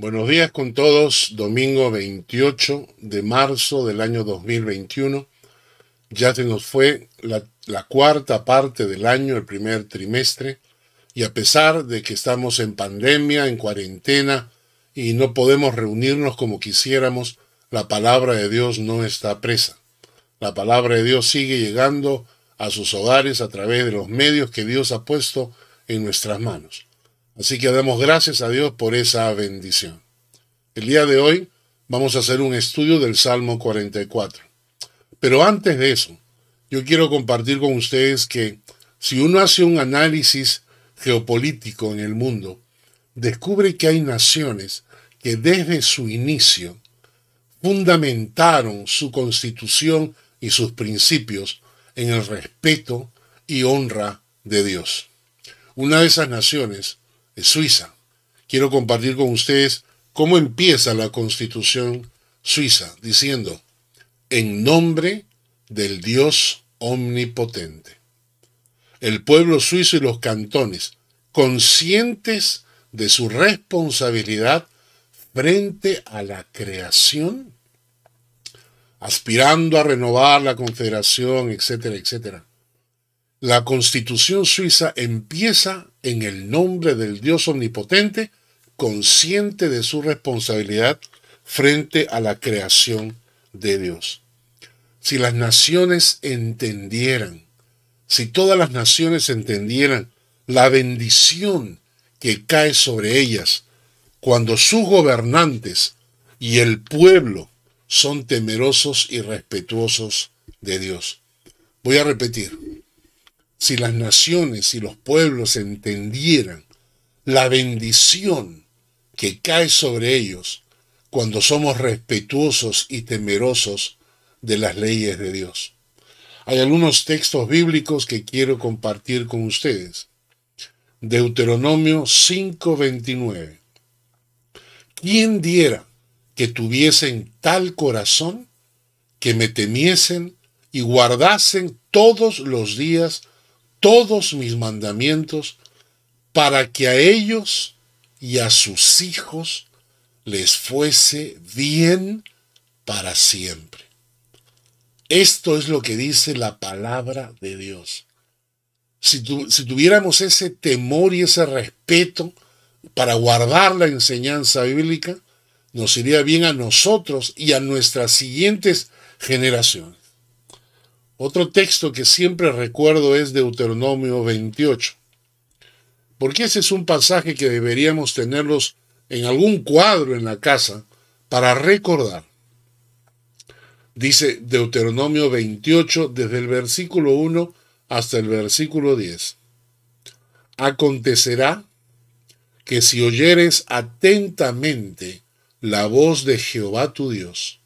Buenos días con todos, domingo 28 de marzo del año 2021. Ya se nos fue la, la, cuarta parte del año, el primer trimestre, y a pesar de que estamos en pandemia, en cuarentena, y no podemos reunirnos como quisiéramos, la palabra de Dios no está presa. La palabra de Dios sigue llegando a sus hogares a través de los medios que Dios ha puesto en nuestras manos. Así que damos gracias a Dios por esa bendición. El día de hoy vamos a hacer un estudio del Salmo 44. Pero antes de eso, yo quiero compartir con ustedes que si uno hace un análisis geopolítico en el mundo, descubre que hay naciones que desde su inicio fundamentaron su constitución y sus principios en el respeto y honra de Dios. Una de esas naciones Suiza. Quiero compartir con ustedes cómo empieza la constitución suiza, diciendo, en nombre del Dios omnipotente. El pueblo suizo y los cantones, conscientes de su responsabilidad frente a la creación, aspirando a renovar la confederación, etcétera, etcétera. La constitución suiza empieza en el nombre del Dios omnipotente, consciente de su responsabilidad frente a la creación de Dios. Si las naciones entendieran, si todas las naciones entendieran la bendición que cae sobre ellas cuando sus gobernantes y el pueblo son temerosos y respetuosos de Dios. Voy a repetir, si las naciones y los pueblos entendieran la bendición que cae sobre ellos cuando somos respetuosos y temerosos de las leyes de Dios. Hay algunos textos bíblicos que quiero compartir con ustedes. Deuteronomio 5:29. ¿Quién diera que tuviesen tal corazón que me temiesen y guardasen todos los días todos mis mandamientos para que a ellos y a sus hijos les fuese bien para siempre. Esto es lo que dice la palabra de Dios. Si, tuviéramos ese temor y ese respeto, para guardar la enseñanza bíblica, nos iría bien a nosotros y a nuestras siguientes generaciones. Otro texto que siempre recuerdo es Deuteronomio 28, porque ese es un pasaje que deberíamos tenerlos en algún cuadro en la casa para recordar. Dice Deuteronomio 28 desde el versículo 1 hasta el versículo 10. Acontecerá que si oyeres atentamente la voz de Jehová tu Dios,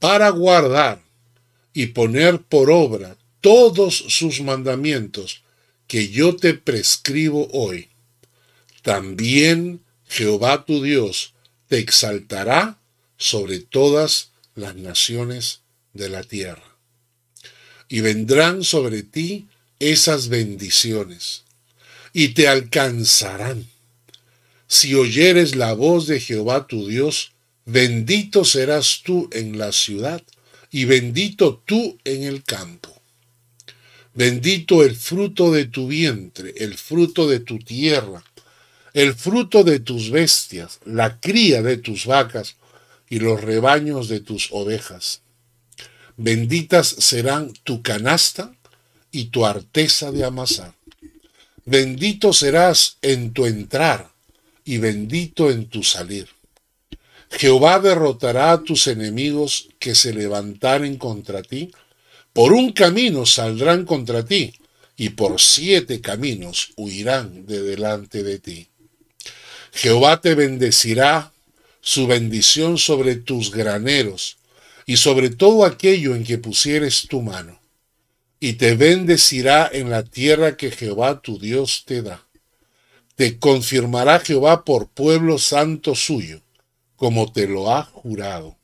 para guardar y poner por obra todos sus mandamientos que yo te prescribo hoy, también Jehová tu Dios te exaltará sobre todas las naciones de la tierra. Y vendrán sobre ti esas bendiciones, y te alcanzarán si oyeres la voz de Jehová tu Dios, bendito serás tú en la ciudad y bendito tú en el campo. Bendito el fruto de tu vientre, el fruto de tu tierra, el fruto de tus bestias, la cría de tus vacas y los rebaños de tus ovejas. Benditas serán tu canasta y tu arteza de amasar. Bendito serás en tu entrar y bendito en tu salir. Jehová derrotará a tus enemigos que se levantaren contra ti. Por un camino saldrán contra ti, y por siete caminos huirán de delante de ti. Jehová te bendecirá su bendición sobre tus graneros y sobre todo aquello en que pusieres tu mano, y te bendecirá en la tierra que Jehová tu Dios te da te confirmará Jehová por pueblo santo suyo, como te lo ha jurado,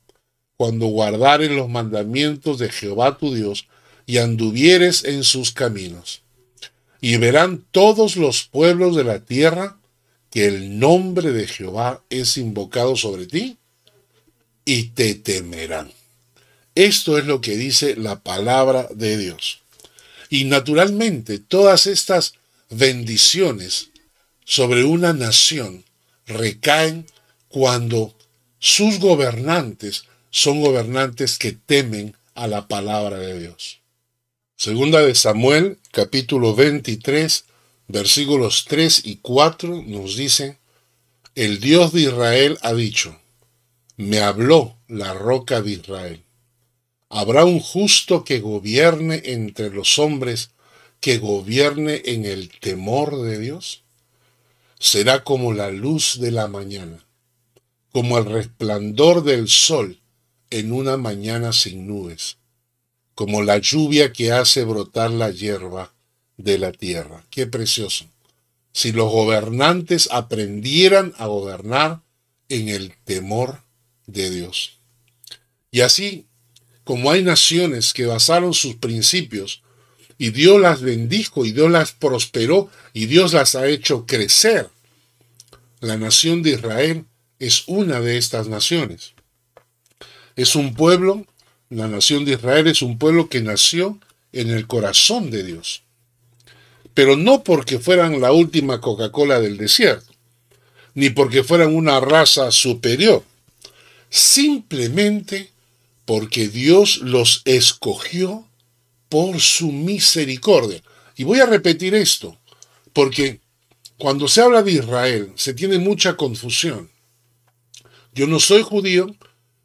cuando guardares los mandamientos de Jehová tu Dios y anduvieres en sus caminos. Y verán todos los pueblos de la tierra que el nombre de Jehová es invocado sobre ti y te temerán. Esto es lo que dice la palabra de Dios. Y naturalmente todas estas bendiciones sobre una nación recaen cuando sus gobernantes son gobernantes que temen a la palabra de Dios. Segunda de Samuel, capítulo 23, versículos 3 y 4 nos dice, el Dios de Israel ha dicho, me habló la roca de Israel. ¿Habrá un justo que gobierne entre los hombres, que gobierne en el temor de Dios? Será como la luz de la mañana, como el resplandor del sol en una mañana sin nubes, como la lluvia que hace brotar la hierba de la tierra. Qué precioso. Si los gobernantes aprendieran a gobernar en el temor de Dios. Y así, como hay naciones que basaron sus principios y Dios las bendijo y Dios las prosperó y Dios las ha hecho crecer, la nación de Israel es una de estas naciones. Es un pueblo, la nación de Israel es un pueblo que nació en el corazón de Dios pero no porque fueran la última Coca-Cola del desierto, ni porque fueran una raza superior, simplemente porque Dios los escogió por su misericordia. Y voy a repetir esto, porque cuando se habla de Israel se tiene mucha confusión. Yo no soy judío,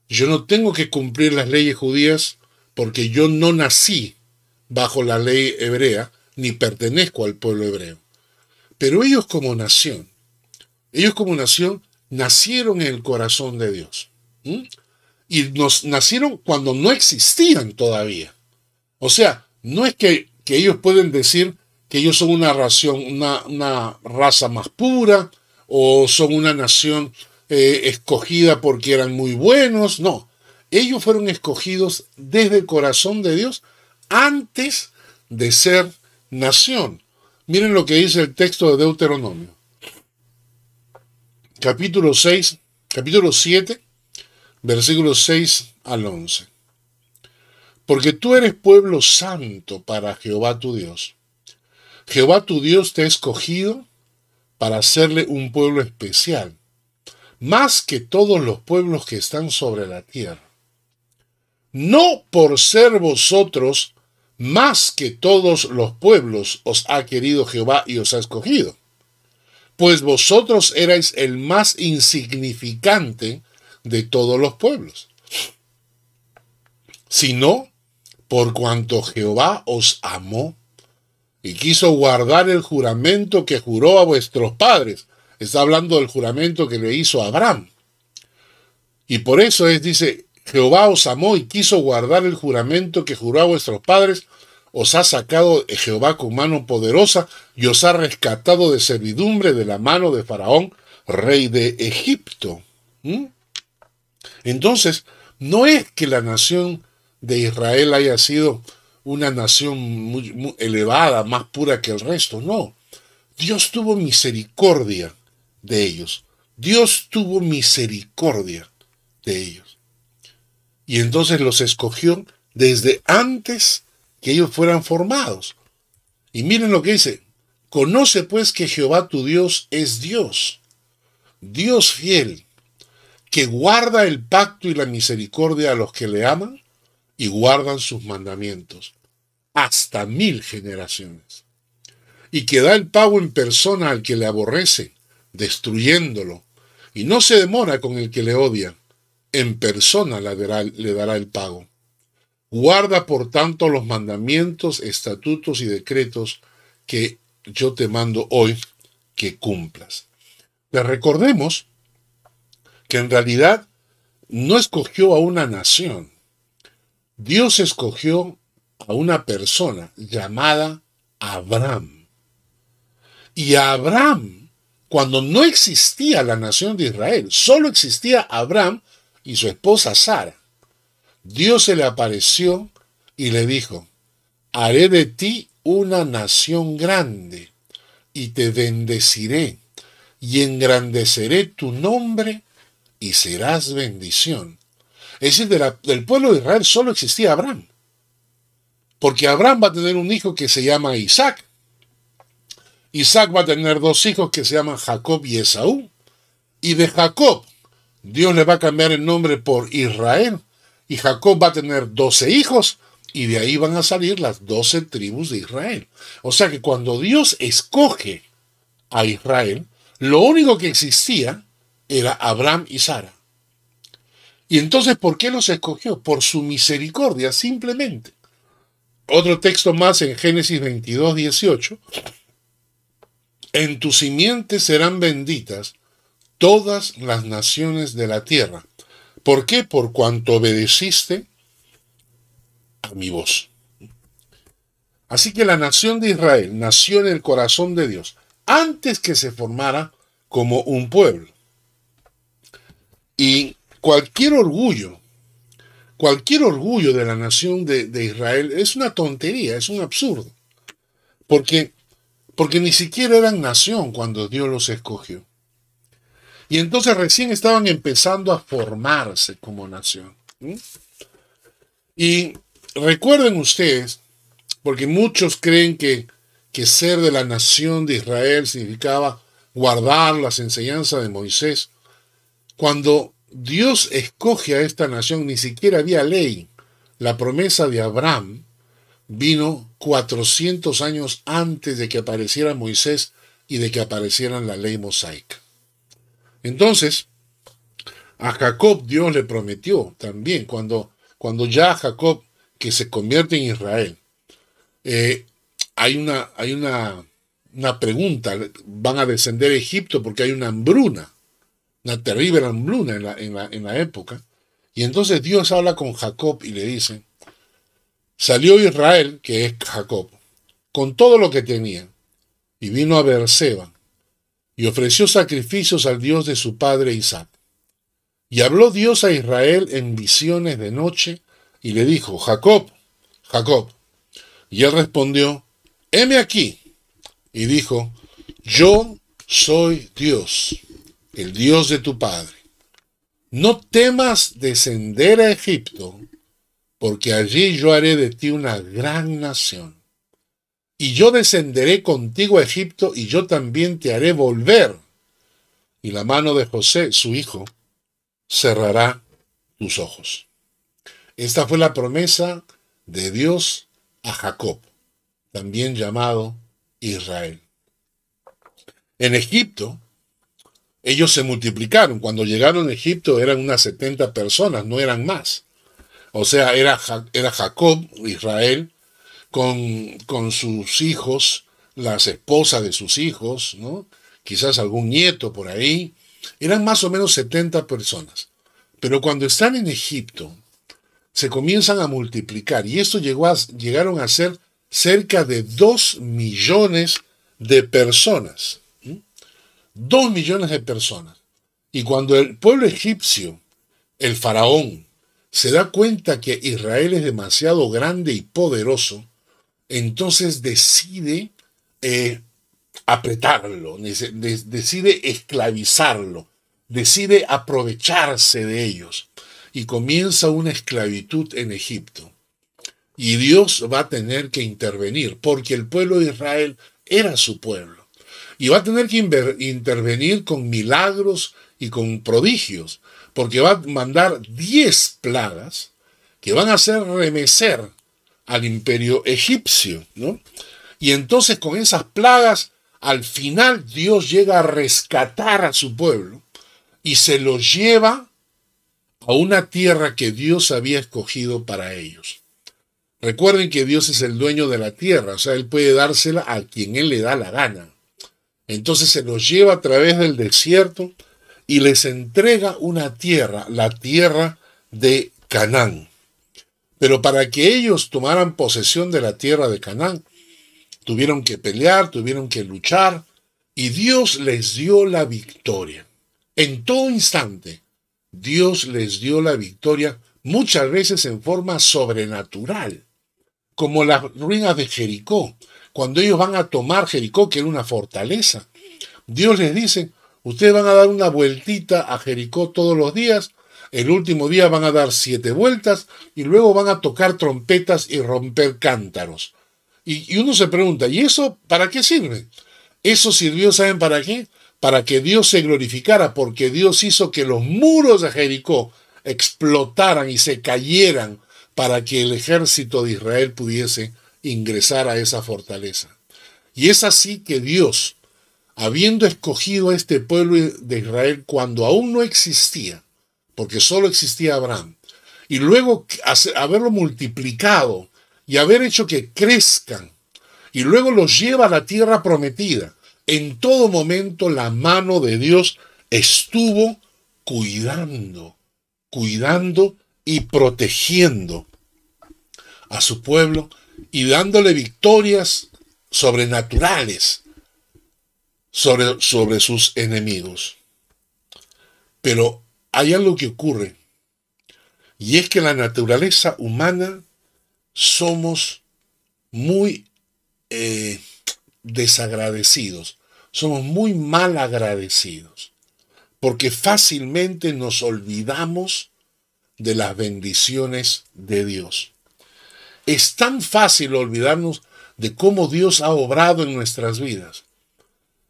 yo no tengo que cumplir las leyes judías porque yo no nací bajo la ley hebrea, ni pertenezco al pueblo hebreo. Pero ellos como nación, ellos como nación nacieron en el corazón de Dios. Y nos nacieron cuando no existían todavía. O sea, no es que, ellos pueden decir que ellos son una, ración, una, raza más pura o son una nación eh, escogida porque eran muy buenos. No, ellos fueron escogidos desde el corazón de Dios antes de ser nación. Miren lo que dice el texto de Deuteronomio. Capítulo 6, capítulo 7, versículos 6 al 11. Porque tú eres pueblo santo para Jehová tu Dios. Jehová tu Dios te ha escogido para hacerle un pueblo especial, más que todos los pueblos que están sobre la tierra. No por ser vosotros más que todos los pueblos os ha querido Jehová y os ha escogido. Pues vosotros erais el más insignificante de todos los pueblos. Sino por cuanto Jehová os amó y quiso guardar el juramento que juró a vuestros padres. Está hablando del juramento que le hizo Abraham. Y por eso es, dice, Jehová os amó y quiso guardar el juramento que juró a vuestros padres, os ha sacado Jehová con mano poderosa y os ha rescatado de servidumbre de la mano de Faraón, rey de Egipto. ¿Mm? Entonces, no es que la nación de Israel haya sido una nación muy, elevada, más pura que el resto, no. Dios tuvo misericordia de ellos. Dios tuvo misericordia de ellos y entonces los escogió desde antes que ellos fueran formados. Y miren lo que dice, conoce pues que Jehová tu Dios es Dios, Dios fiel, que guarda el pacto y la misericordia a los que le aman y guardan sus mandamientos, hasta mil generaciones, y que da el pago en persona al que le aborrece, destruyéndolo, y no se demora con el que le odia en persona le dará, el pago. Guarda por tanto los mandamientos, estatutos y decretos que yo te mando hoy que cumplas. Le recordemos que en realidad no escogió a una nación. Dios escogió a una persona llamada Abraham. Y a Abraham, cuando no existía la nación de Israel, solo existía Abraham, y su esposa Sara. Dios se le apareció y le dijo, haré de ti una nación grande y te bendeciré y engrandeceré tu nombre y serás bendición. Es decir, del pueblo de Israel solo existía Abraham. Porque Abraham va a tener un hijo que se llama Isaac. Isaac va a tener dos hijos que se llaman Jacob y Esaú. Y de Jacob, Dios le va a cambiar el nombre por Israel. Y Jacob va a tener doce hijos. Y de ahí van a salir las doce tribus de Israel. O sea que cuando Dios escoge a Israel, lo único que existía era Abraham y Sara. Y entonces, ¿por qué los escogió? Por su misericordia, simplemente. Otro texto más en Génesis 22, 18. En tu simiente serán benditas todas las naciones de la tierra. ¿Por qué? Por cuanto obedeciste a mi voz. Así que la nación de Israel nació en el corazón de Dios antes que se formara como un pueblo. Y cualquier orgullo, cualquier orgullo de la nación de, Israel es una tontería, es un absurdo. Porque, porque ni siquiera eran nación cuando Dios los escogió. Y entonces recién estaban empezando a formarse como nación. Y recuerden ustedes, porque muchos creen que, que ser de la nación de Israel significaba guardar las enseñanzas de Moisés. Cuando Dios escoge a esta nación, ni siquiera había ley. La promesa de Abraham vino 400 años antes de que apareciera Moisés y de que apareciera la ley mosaica. Entonces, a Jacob Dios le prometió también, cuando, cuando ya Jacob, que se convierte en Israel, eh, hay, una, hay una, una pregunta, van a descender a Egipto porque hay una hambruna una terrible hambruna en la, en, la, época. Y entonces Dios habla con Jacob y le dice, salió Israel, que es Jacob, con todo lo que tenía, y vino a Beerseba, y ofreció sacrificios al Dios de su padre Isaac. Y habló Dios a Israel en visiones de noche, y le dijo, Jacob, Jacob. Y él respondió, heme aquí. Y dijo, yo soy Dios el Dios de tu Padre. No temas descender a Egipto, porque allí yo haré de ti una gran nación. Y yo descenderé contigo a Egipto, y yo también te haré volver. Y la mano de José, su hijo, cerrará tus ojos. Esta fue la promesa de Dios a Jacob, también llamado Israel. En Egipto, ellos se multiplicaron. Cuando llegaron a Egipto eran unas 70 personas, no eran más. O sea, era, era Jacob, Israel, con, con sus hijos, las esposas de sus hijos, ¿no? quizás algún nieto por ahí. Eran más o menos 70 personas. Pero cuando están en Egipto, se comienzan a multiplicar y esto llegó a, llegaron a ser cerca de 2 millones de personas. Dos millones de personas. Y cuando el pueblo egipcio, el faraón, se da cuenta que Israel es demasiado grande y poderoso, entonces decide eh, apretarlo, decide esclavizarlo, decide aprovecharse de ellos y comienza una esclavitud en Egipto. Y Dios va a tener que intervenir porque el pueblo de Israel era su pueblo y va a tener que intervenir con milagros y con prodigios, porque va a mandar 10 plagas que van a hacer remecer al imperio egipcio, ¿no? Y entonces con esas plagas, al final Dios llega a rescatar a su pueblo y se lo lleva a una tierra que Dios había escogido para ellos. Recuerden que Dios es el dueño de la tierra, o sea, Él puede dársela a quien Él le da la gana. Entonces se los lleva a través del desierto y les entrega una tierra, la tierra de Canaán. Pero para que ellos tomaran posesión de la tierra de Canaán, tuvieron que pelear, tuvieron que luchar, y Dios les dio la victoria. En todo instante, Dios les dio la victoria, muchas veces en forma sobrenatural, como las ruinas de Jericó. Cuando ellos van a tomar Jericó, que era una fortaleza, Dios les dice, ustedes van a dar una vueltita a Jericó todos los días, el último día van a dar siete vueltas y luego van a tocar trompetas y romper cántaros. Y, uno se pregunta, ¿y eso para qué sirve? Eso sirvió, ¿saben para qué? Para que Dios se glorificara, porque Dios hizo que los muros de Jericó explotaran y se cayeran para que el ejército de Israel pudiese ingresar a esa fortaleza. Y es así que Dios, habiendo escogido a este pueblo de Israel cuando aún no existía, porque solo existía Abraham, y luego haberlo multiplicado y haber hecho que crezcan, y luego los lleva a la tierra prometida, en todo momento la mano de Dios estuvo cuidando, cuidando y protegiendo a su pueblo y dándole victorias sobrenaturales sobre, sobre sus enemigos. Pero hay algo que ocurre, y es que la naturaleza humana somos muy eh, desagradecidos, somos muy mal agradecidos, porque fácilmente nos olvidamos de las bendiciones de Dios. Es tan fácil olvidarnos de cómo Dios ha obrado en nuestras vidas.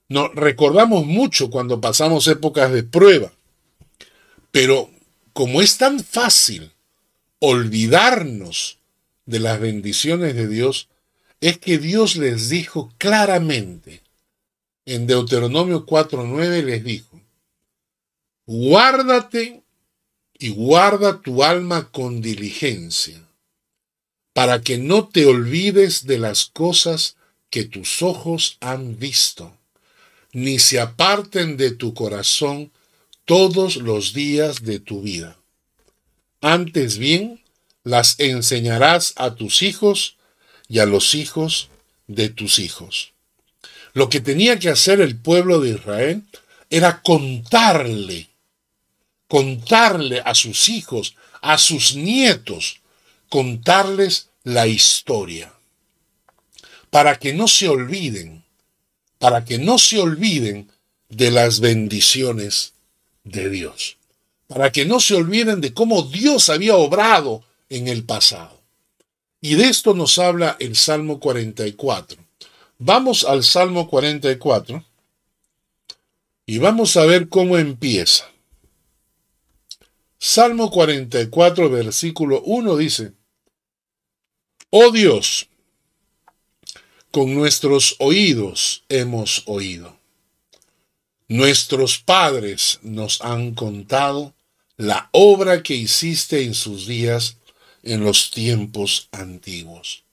Nos recordamos mucho cuando pasamos épocas de prueba, pero como es tan fácil olvidarnos de las bendiciones de Dios, es que Dios les dijo claramente, en Deuteronomio 4.9 les dijo, guárdate y guarda tu alma con diligencia para que no te olvides de las cosas que tus ojos han visto, ni se aparten de tu corazón todos los días de tu vida. Antes bien, las enseñarás a tus hijos y a los hijos de tus hijos. Lo que tenía que hacer el pueblo de Israel era contarle, contarle a sus hijos, a sus nietos, contarles la historia, para que no se olviden, para que no se olviden de las bendiciones de Dios, para que no se olviden de cómo Dios había obrado en el pasado. Y de esto nos habla el Salmo 44. Vamos al Salmo 44 y vamos a ver cómo empieza. Salmo 44, versículo 1 dice, Oh Dios, con nuestros oídos hemos oído. Nuestros padres nos han contado la obra que hiciste en sus días en los tiempos antiguos.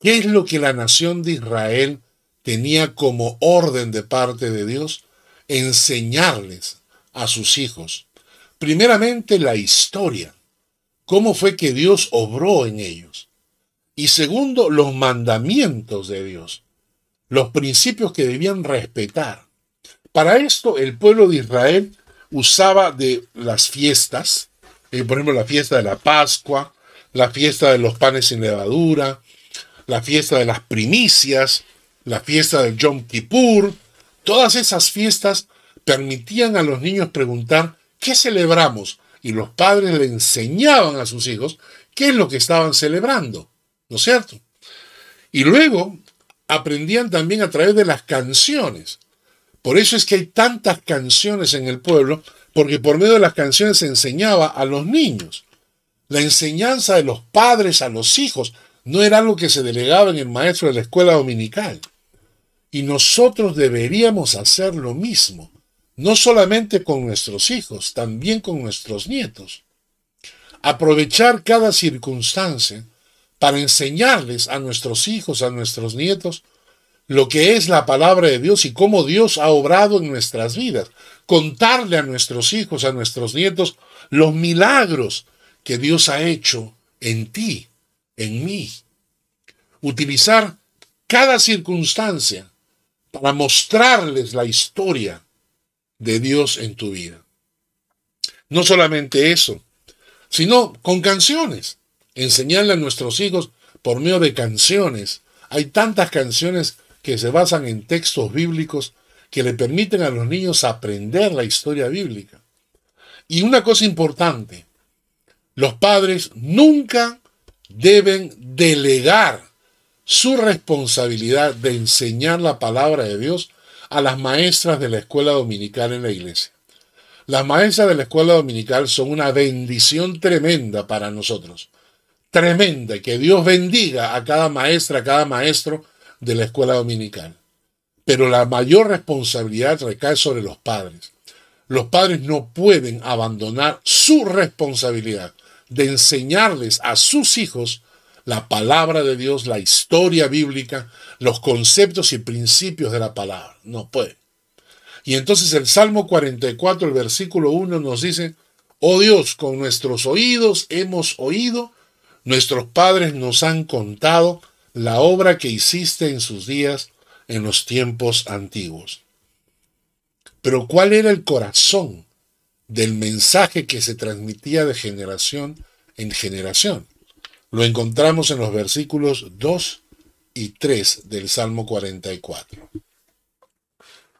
¿Qué es lo que la nación de Israel tenía como orden de parte de Dios? Enseñarles a sus hijos primeramente la historia, cómo fue que Dios obró en ellos. Y segundo, los mandamientos de Dios, los principios que debían respetar. Para esto el pueblo de Israel usaba de las fiestas, eh, por ejemplo la fiesta de la Pascua, la fiesta de los panes sin levadura, la fiesta de las primicias, la fiesta del Yom Kippur, todas esas fiestas permitían a los niños preguntar ¿qué celebramos? Y los padres le enseñaban a sus hijos qué es lo que estaban celebrando, ¿no es cierto? Y luego aprendían también a través de las canciones. Por eso es que hay tantas canciones en el pueblo, porque por medio de las canciones se enseñaba a los niños. La enseñanza de los padres a los hijos no era algo que se delegaba en el maestro de la escuela dominical. Y nosotros deberíamos hacer lo mismo no solamente con nuestros hijos, también con nuestros nietos. Aprovechar cada circunstancia para enseñarles a nuestros hijos, a nuestros nietos, lo que es la palabra de Dios y cómo Dios ha obrado en nuestras vidas. Contarle a nuestros hijos, a nuestros nietos, los milagros que Dios ha hecho en ti, en mí. Utilizar cada circunstancia para mostrarles la historia de Dios en tu vida. No solamente eso, sino con canciones. Enseñarle a nuestros hijos por medio de canciones. Hay tantas canciones que se basan en textos bíblicos que le permiten a los niños aprender la historia bíblica. Y una cosa importante, los padres nunca deben delegar su responsabilidad de enseñar la palabra de Dios a las maestras de la escuela dominical en la iglesia. Las maestras de la escuela dominical son una bendición tremenda para nosotros. Tremenda. Que Dios bendiga a cada maestra, a cada maestro de la escuela dominical. Pero la mayor responsabilidad recae sobre los padres. Los padres no pueden abandonar su responsabilidad de enseñarles a sus hijos la palabra de Dios, la historia bíblica, los conceptos y principios de la palabra. No puede. Y entonces el Salmo 44, el versículo 1 nos dice, oh Dios, con nuestros oídos hemos oído, nuestros padres nos han contado la obra que hiciste en sus días en los tiempos antiguos. Pero ¿cuál era el corazón del mensaje que se transmitía de generación en generación? Lo encontramos en los versículos 2 y 3 del Salmo 44.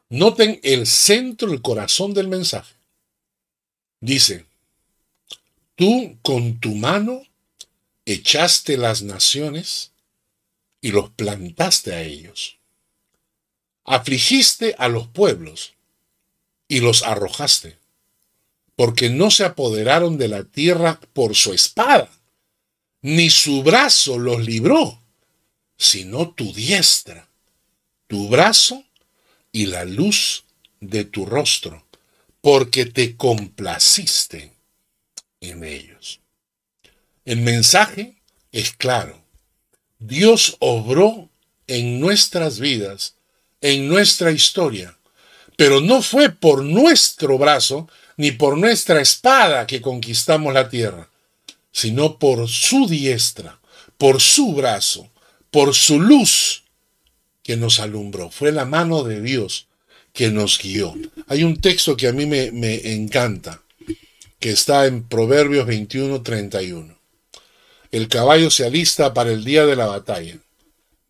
Noten el centro, el corazón del mensaje. Dice, tú con tu mano echaste las naciones y los plantaste a ellos. Afligiste a los pueblos y los arrojaste, porque no se apoderaron de la tierra por su espada, ni su brazo los libró, sino tu diestra, tu brazo y la luz de tu rostro, porque te complaciste en ellos. El mensaje es claro. Dios obró en nuestras vidas, en nuestra historia, pero no fue por nuestro brazo ni por nuestra espada que conquistamos la tierra, sino por su diestra, por su brazo, por su luz que nos alumbró, fue la mano de Dios que nos guió. Hay un texto que a mí me, encanta, que está en Proverbios 21, 31. El caballo se alista para el día de la batalla,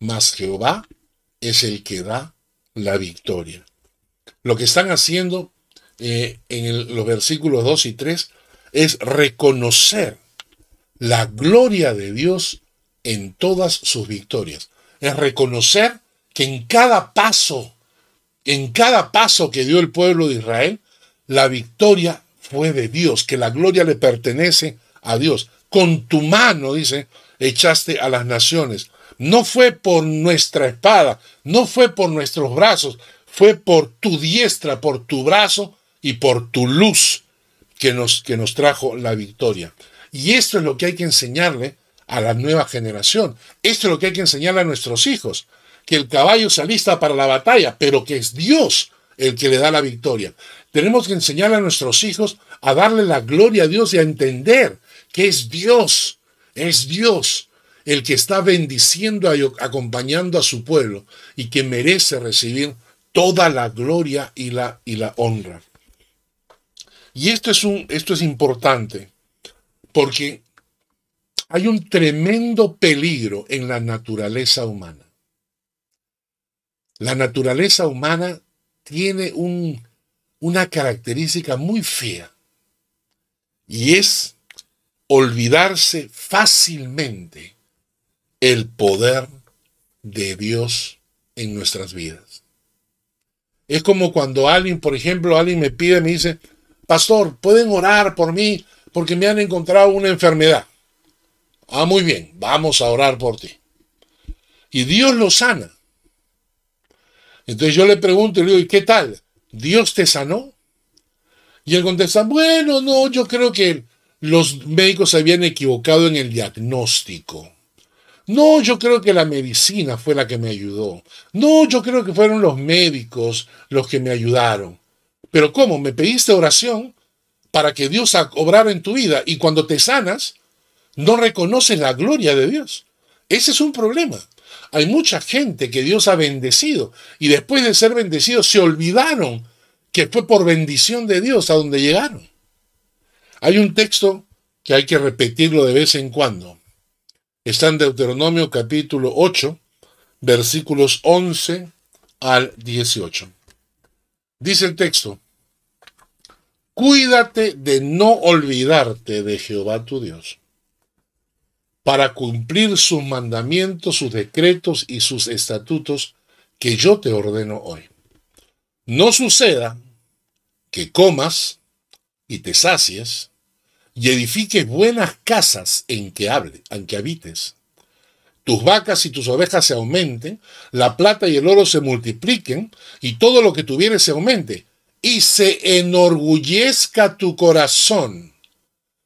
mas Jehová es el que da la victoria. Lo que están haciendo eh, en los versículos 2 y 3 es reconocer la gloria de Dios en todas sus victorias. Es reconocer que en cada paso, en cada paso que dio el pueblo de Israel, la victoria fue de Dios, que la gloria le pertenece a Dios. Con tu mano, dice, echaste a las naciones. No fue por nuestra espada, no fue por nuestros brazos, fue por tu diestra, por tu brazo y por tu luz que nos, que nos trajo la victoria. Y esto es lo que hay que enseñarle a la nueva generación. Esto es lo que hay que enseñarle a nuestros hijos que el caballo se alista para la batalla, pero que es Dios el que le da la victoria. Tenemos que enseñar a nuestros hijos a darle la gloria a Dios y a entender que es Dios, es Dios el que está bendiciendo, acompañando a su pueblo y que merece recibir toda la gloria y la, y la honra. Y esto es, un, esto es importante porque hay un tremendo peligro en la naturaleza humana. La naturaleza humana tiene una característica muy fea y es olvidarse fácilmente el poder de Dios en nuestras vidas. Es como cuando alguien, por ejemplo, alguien me pide, me dice, pastor, ¿pueden orar por mí porque me han encontrado una enfermedad? Ah, muy bien, vamos a orar por ti. Y Dios lo sana. Entonces yo le pregunto y le digo, ¿y qué tal? ¿Dios te sanó? Y él contesta, bueno, no, yo creo que los médicos se habían equivocado en el diagnóstico. No, yo creo que la medicina fue la que me ayudó. No, yo creo que fueron los médicos los que me ayudaron. Pero ¿cómo? Me pediste oración para que Dios obrara en tu vida y cuando te sanas, no reconoces la gloria de Dios. Ese es un problema. Hay mucha gente que Dios ha bendecido y después de ser bendecidos se olvidaron que fue por bendición de Dios a donde llegaron. Hay un texto que hay que repetirlo de vez en cuando. Está en Deuteronomio capítulo 8, versículos 11 al 18. Dice el texto, cuídate de no olvidarte de Jehová tu Dios, para cumplir sus mandamientos, sus decretos y sus estatutos que yo te ordeno hoy. No suceda que comas y te sacies y edifiques buenas casas en que hable, en que habites. Tus vacas y tus ovejas se aumenten, la plata y el oro se multipliquen, y todo lo que tuvieres se aumente, y se enorgullezca tu corazón,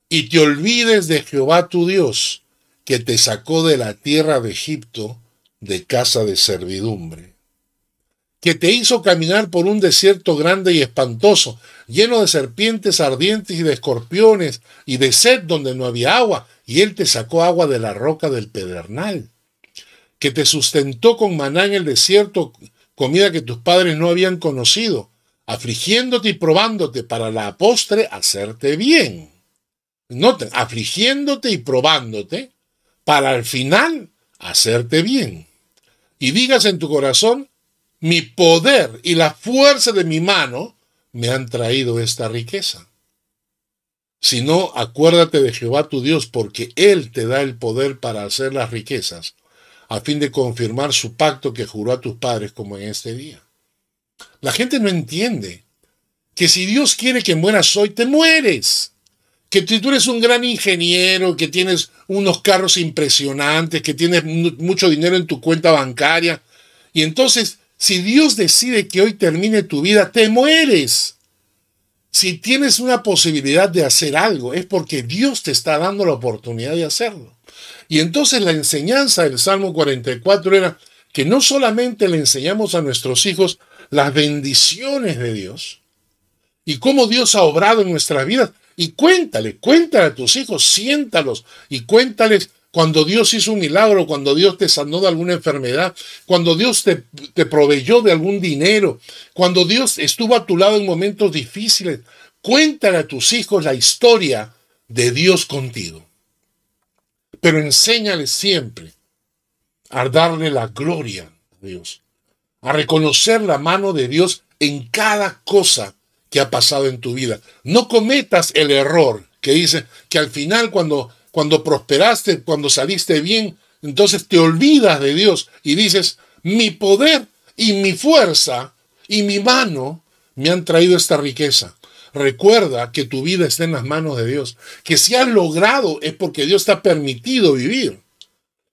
y te olvides de Jehová tu Dios, que te sacó de la tierra de Egipto, de casa de servidumbre que te hizo caminar por un desierto grande y espantoso, lleno de serpientes ardientes y de escorpiones, y de sed donde no había agua, y él te sacó agua de la roca del pedernal, que te sustentó con maná en el desierto, comida que tus padres no habían conocido, afligiéndote y probándote para la postre hacerte bien. Noten, afligiéndote y probándote para al final hacerte bien. Y digas en tu corazón, mi poder y la fuerza de mi mano me han traído esta riqueza. Si no, acuérdate de Jehová tu Dios, porque Él te da el poder para hacer las riquezas, a fin de confirmar su pacto que juró a tus padres como en este día. La gente no entiende que si Dios quiere que mueras hoy, te mueres. Que tú eres un gran ingeniero, que tienes unos carros impresionantes, que tienes mucho dinero en tu cuenta bancaria, y entonces si Dios decide que hoy termine tu vida, te mueres. Si tienes una posibilidad de hacer algo, es porque Dios te está dando la oportunidad de hacerlo. Y entonces la enseñanza del Salmo 44 era que no solamente le enseñamos a nuestros hijos las bendiciones de Dios y cómo Dios ha obrado en nuestras vidas, y cuéntale, cuéntale a tus hijos, siéntalos y cuéntales cuando Dios hizo un milagro, cuando Dios te sanó de alguna enfermedad, cuando Dios te, proveyó de algún dinero, cuando Dios estuvo a tu lado en momentos difíciles, cuéntale a tus hijos la historia de Dios contigo. Pero enséñales siempre a darle la gloria a Dios, a reconocer la mano de Dios en cada cosa que ha pasado en tu vida. No cometas el error que dice que al final cuando cuando prosperaste, cuando saliste bien, entonces te olvidas de Dios y dices, mi poder y mi fuerza y mi mano me han traído esta riqueza. Recuerda que tu vida está en las manos de Dios, que si has logrado es porque Dios te ha permitido vivir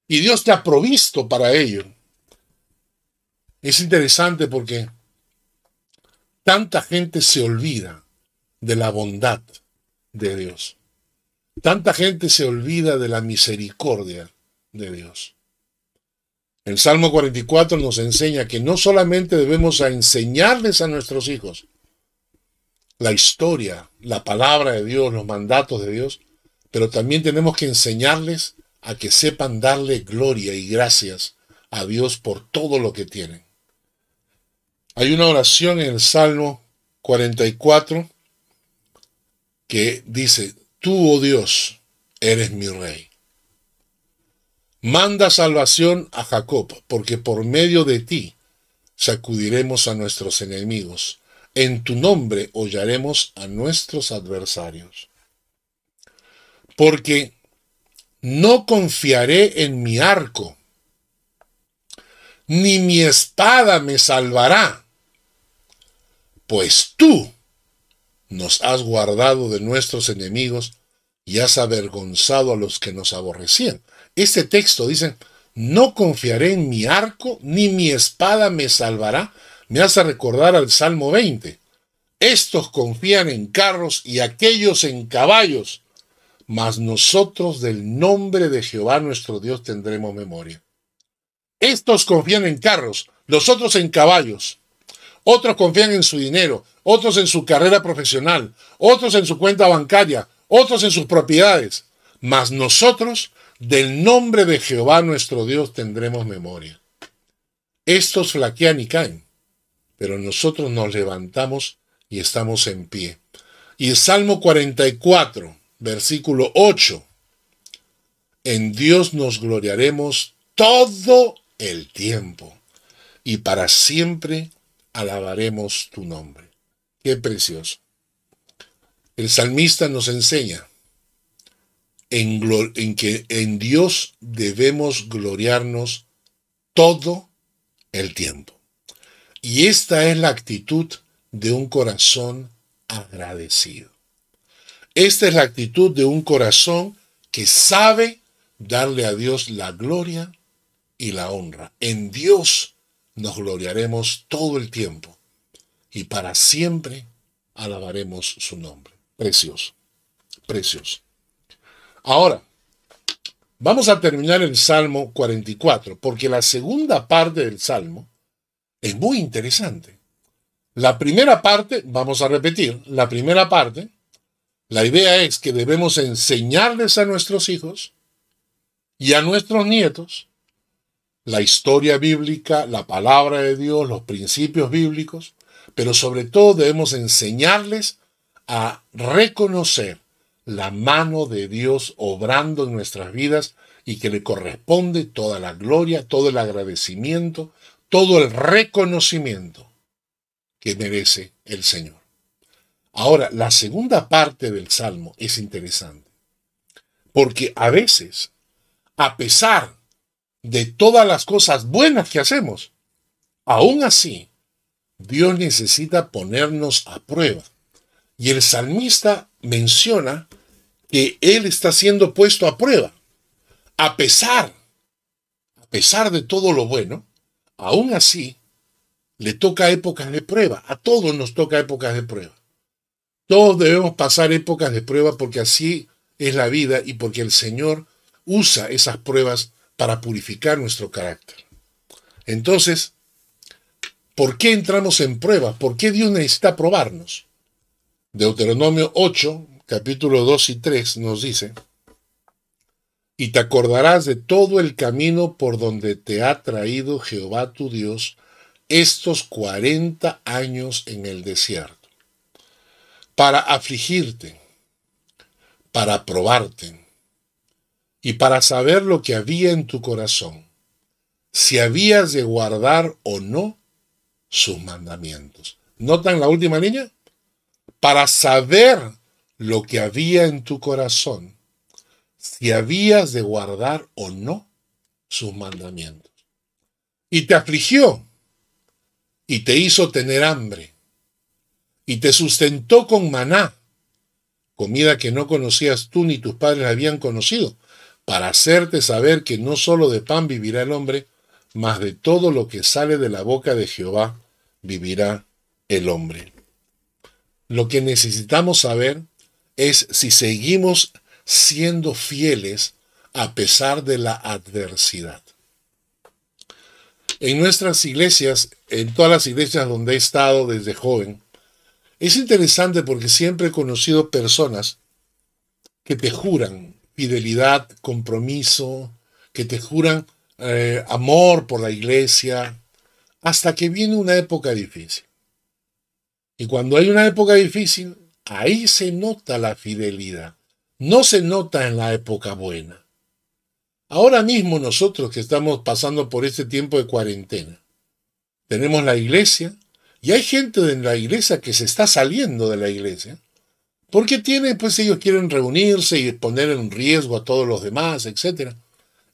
y Dios te ha provisto para ello. Es interesante porque tanta gente se olvida de la bondad de Dios. Tanta gente se olvida de la misericordia de Dios. El Salmo 44 nos enseña que no solamente debemos enseñarles a nuestros hijos la historia, la palabra de Dios, los mandatos de Dios, pero también tenemos que enseñarles a que sepan darle gloria y gracias a Dios por todo lo que tienen. Hay una oración en el Salmo 44 que dice, Tú, oh Dios, eres mi rey. Manda salvación a Jacob, porque por medio de ti sacudiremos a nuestros enemigos. En tu nombre hollaremos a nuestros adversarios. Porque no confiaré en mi arco, ni mi espada me salvará, pues tú nos has guardado de nuestros enemigos y has avergonzado a los que nos aborrecían. Este texto dice, no confiaré en mi arco, ni mi espada me salvará, me hace recordar al Salmo 20. Estos confían en carros y aquellos en caballos, mas nosotros del nombre de Jehová nuestro Dios tendremos memoria. Estos confían en carros, los otros en caballos. Otros confían en su dinero, otros en su carrera profesional, otros en su cuenta bancaria, otros en sus propiedades. Mas nosotros del nombre de Jehová nuestro Dios tendremos memoria. Estos flaquean y caen, pero nosotros nos levantamos y estamos en pie. Y el Salmo 44, versículo 8. En Dios nos gloriaremos todo el tiempo y para siempre alabaremos tu nombre. Qué precioso. El salmista nos enseña en, que en Dios debemos gloriarnos todo el tiempo. Y esta es la actitud de un corazón agradecido. Esta es la actitud de un corazón que sabe darle a Dios la gloria y la honra. En Dios nos gloriaremos todo el tiempo y para siempre alabaremos su nombre. Precioso, precioso. Ahora, vamos a terminar el Salmo 44, porque la segunda parte del Salmo es muy interesante. La primera parte, vamos a repetir, la primera parte, la idea es que debemos enseñarles a nuestros hijos y a nuestros nietos la historia bíblica, la palabra de Dios, los principios bíblicos, pero sobre todo debemos enseñarles a reconocer la mano de Dios obrando en nuestras vidas y que le corresponde toda la gloria, todo el agradecimiento, todo el reconocimiento que merece el Señor. Ahora, la segunda parte del Salmo es interesante, porque a veces, a pesar de todas las cosas buenas que hacemos, aún así, Dios necesita ponernos a prueba. Y el salmista menciona que Él está siendo puesto a prueba. A pesar, a pesar de todo lo bueno, aún así, le toca épocas de prueba. A todos nos toca épocas de prueba. Todos debemos pasar épocas de prueba porque así es la vida y porque el Señor usa esas pruebas para purificar nuestro carácter. Entonces, ¿por qué entramos en prueba? ¿Por qué Dios necesita probarnos? Deuteronomio 8, capítulo 2 y 3 nos dice, y te acordarás de todo el camino por donde te ha traído Jehová tu Dios estos cuarenta años en el desierto, para afligirte, para probarte y para saber lo que había en tu corazón, si habías de guardar o no sus mandamientos. ¿Notan la última línea? Para saber lo que había en tu corazón, si habías de guardar o no sus mandamientos. Y te afligió y te hizo tener hambre y te sustentó con maná, comida que no conocías tú ni tus padres habían conocido, para hacerte saber que no sólo de pan vivirá el hombre, mas de todo lo que sale de la boca de Jehová vivirá el hombre. Lo que necesitamos saber es si seguimos siendo fieles a pesar de la adversidad. En nuestras iglesias, en todas las iglesias donde he estado desde joven, es interesante porque siempre he conocido personas que te juran fidelidad, compromiso, que te juran eh, amor por la iglesia, hasta que viene una época difícil. Y cuando hay una época difícil, Ahí se nota la fidelidad. No se nota en la época buena. Ahora mismo nosotros que estamos pasando por este tiempo de cuarentena, tenemos la iglesia y hay gente de la iglesia que se está saliendo de la iglesia porque tiene, pues ellos quieren reunirse y poner en riesgo a todos los demás, etc.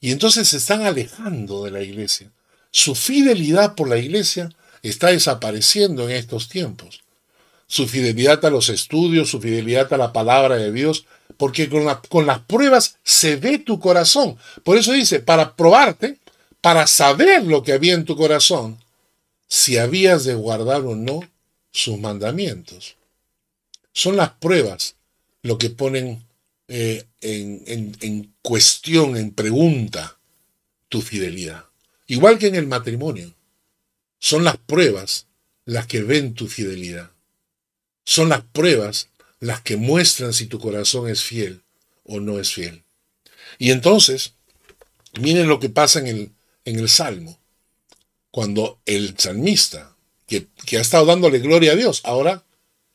Y entonces se están alejando de la iglesia. Su fidelidad por la iglesia está desapareciendo en estos tiempos su fidelidad a los estudios, su fidelidad a la palabra de Dios, porque con, las pruebas se ve tu corazón. Por eso dice, para probarte, para saber lo que había en tu corazón, si habías de guardar o no sus mandamientos. Son las pruebas lo que ponen eh, en, en cuestión, en pregunta, tu fidelidad. Igual que en el matrimonio. Son las pruebas las que ven tu fidelidad. Son las pruebas las que muestran si tu corazón es fiel o no es fiel. Y entonces, miren lo que pasa en el, en el Salmo. Cuando el salmista, que, que ha estado dándole gloria a Dios, ahora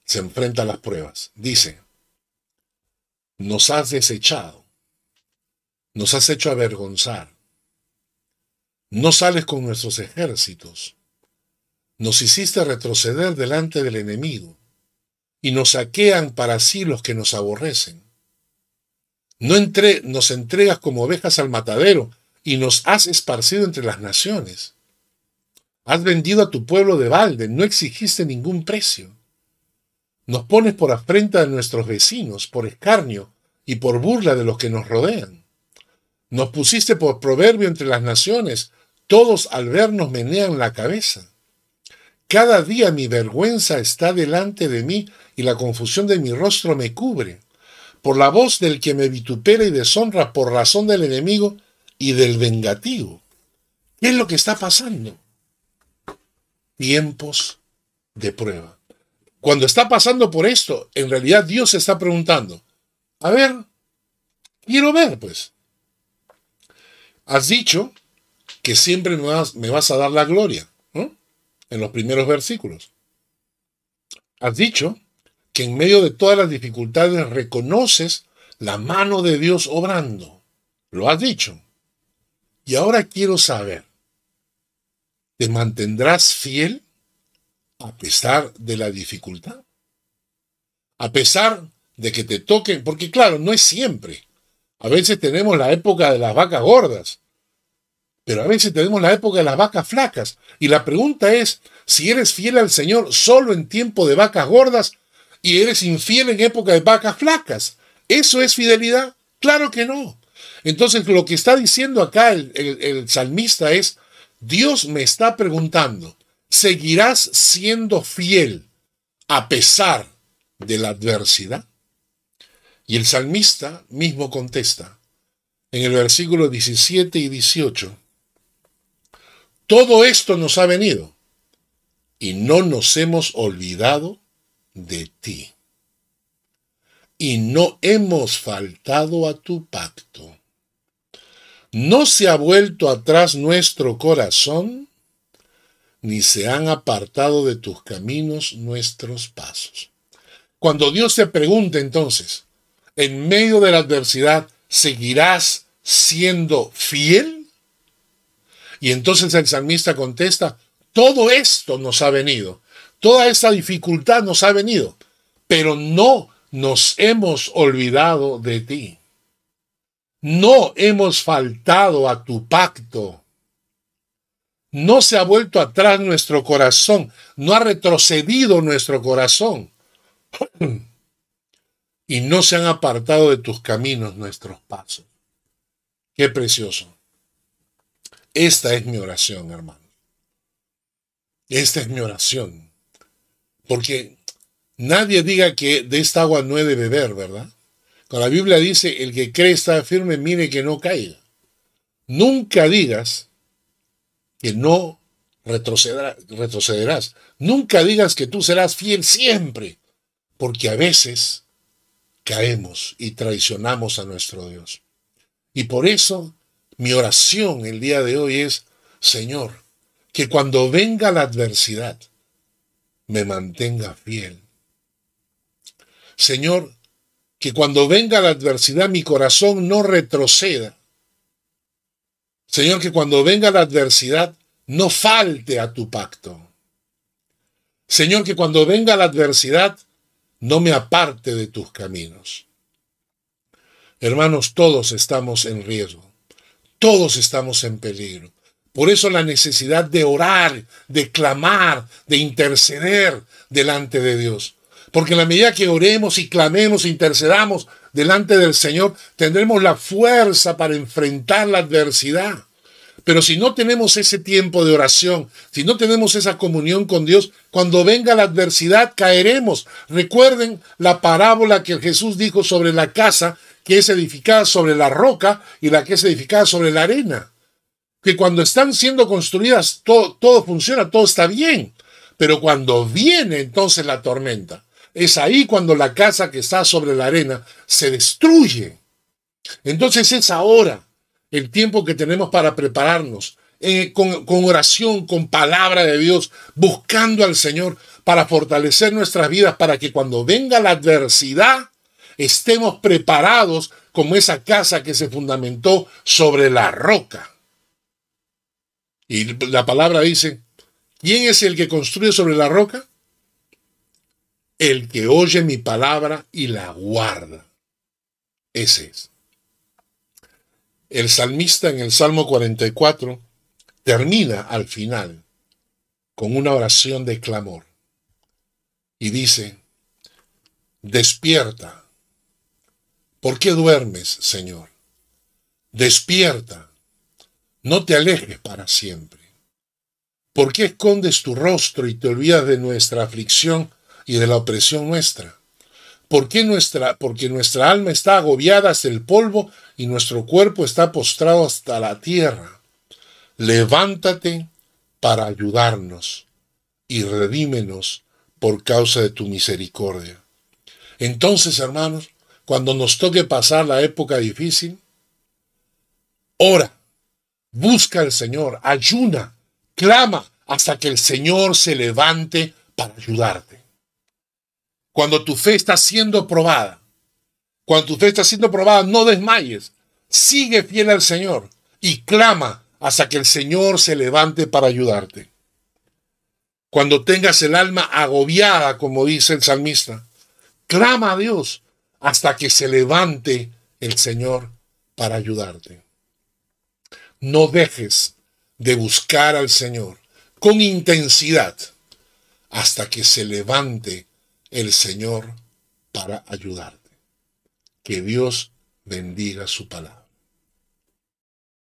se enfrenta a las pruebas. Dice, nos has desechado, nos has hecho avergonzar, no sales con nuestros ejércitos, nos hiciste retroceder delante del enemigo y nos saquean para sí los que nos aborrecen. No entre, nos entregas como ovejas al matadero y nos has esparcido entre las naciones. Has vendido a tu pueblo de balde, no exigiste ningún precio. Nos pones por afrenta de nuestros vecinos, por escarnio y por burla de los que nos rodean. Nos pusiste por proverbio entre las naciones, todos al vernos menean la cabeza. Cada día mi vergüenza está delante de mí y la confusión de mi rostro me cubre. Por la voz del que me vitupera y deshonra por razón del enemigo y del vengativo. ¿Qué es lo que está pasando? Tiempos de prueba. Cuando está pasando por esto, en realidad Dios se está preguntando, a ver, quiero ver, pues. Has dicho que siempre me vas, me vas a dar la gloria, ¿no? En los primeros versículos. Has dicho que en medio de todas las dificultades reconoces la mano de Dios obrando. Lo has dicho. Y ahora quiero saber, ¿te mantendrás fiel a pesar de la dificultad? A pesar de que te toquen, porque claro, no es siempre. A veces tenemos la época de las vacas gordas, pero a veces tenemos la época de las vacas flacas. Y la pregunta es si eres fiel al Señor solo en tiempo de vacas gordas y eres infiel en época de vacas flacas. ¿Eso es fidelidad? Claro que no. Entonces lo que está diciendo acá el, salmista es, Dios me está preguntando, ¿seguirás siendo fiel a pesar de la adversidad? Y el salmista mismo contesta en el versículo 17 y 18, todo esto nos ha venido y no nos hemos olvidado de ti. Y no hemos faltado a tu pacto. No se ha vuelto atrás nuestro corazón, ni se han apartado de tus caminos nuestros pasos. Cuando Dios te pregunte entonces, en medio de la adversidad, ¿seguirás siendo fiel? Y entonces el salmista contesta, todo esto nos ha venido Toda esa dificultad nos ha venido, pero no nos hemos olvidado de ti. No hemos faltado a tu pacto. No se ha vuelto atrás nuestro corazón, no ha retrocedido nuestro corazón. y no se han apartado de tus caminos nuestros pasos. Qué precioso. Esta es mi oración, hermano. Esta es mi oración. Porque nadie diga que de esta agua no he de beber, ¿verdad? Cuando la Biblia dice, el que cree está firme, mire que no caiga. Nunca digas que no retrocederás. Nunca digas que tú serás fiel siempre, porque a veces caemos y traicionamos a nuestro Dios. Y por eso mi oración el día de hoy es, Señor, que cuando venga la adversidad, me mantenga fiel. Señor, que cuando venga la adversidad mi corazón no retroceda. Señor, que cuando venga la adversidad no falte a tu pacto. Señor, que cuando venga la adversidad no me aparte de tus caminos. Hermanos, todos estamos en riesgo. Todos estamos en peligro. Por eso la necesidad de orar, de clamar, de interceder delante de Dios. Porque en la medida que oremos y clamemos e intercedamos delante del Señor, tendremos la fuerza para enfrentar la adversidad. Pero si no tenemos ese tiempo de oración, si no tenemos esa comunión con Dios, cuando venga la adversidad caeremos. Recuerden la parábola que Jesús dijo sobre la casa que es edificada sobre la roca y la que es edificada sobre la arena que cuando están siendo construidas todo, todo funciona, todo está bien. Pero cuando viene entonces la tormenta, es ahí cuando la casa que está sobre la arena se destruye. Entonces es ahora el tiempo que tenemos para prepararnos eh, con, con, oración, con palabra de Dios, buscando al Señor para fortalecer nuestras vidas, para que cuando venga la adversidad estemos preparados como esa casa que se fundamentó sobre la roca. Y la palabra dice, ¿quién es el que construye sobre la roca? El que oye mi palabra y la guarda. Ese es. El salmista en el Salmo 44 termina al final con una oración de clamor y dice, despierta. ¿Por qué duermes, Señor? Despierta. No te alejes para siempre. ¿Por qué escondes tu rostro y te olvidas de nuestra aflicción y de la opresión nuestra? ¿Por qué nuestra, porque nuestra alma está agobiada hasta el polvo y nuestro cuerpo está postrado hasta la tierra. Levántate para ayudarnos y redímenos por causa de tu misericordia. Entonces, hermanos, cuando nos toque pasar la época difícil, ora, busca al Señor, ayuna, clama hasta que el Señor se levante para ayudarte. Cuando tu fe está siendo probada, cuando tu fe está siendo probada, no desmayes, sigue fiel al Señor y clama hasta que el Señor se levante para ayudarte. Cuando tengas el alma agobiada, como dice el salmista, clama a Dios hasta que se levante el Señor para ayudarte. No dejes de buscar al Señor con intensidad hasta que se levante el Señor para ayudarte. Que Dios bendiga su palabra.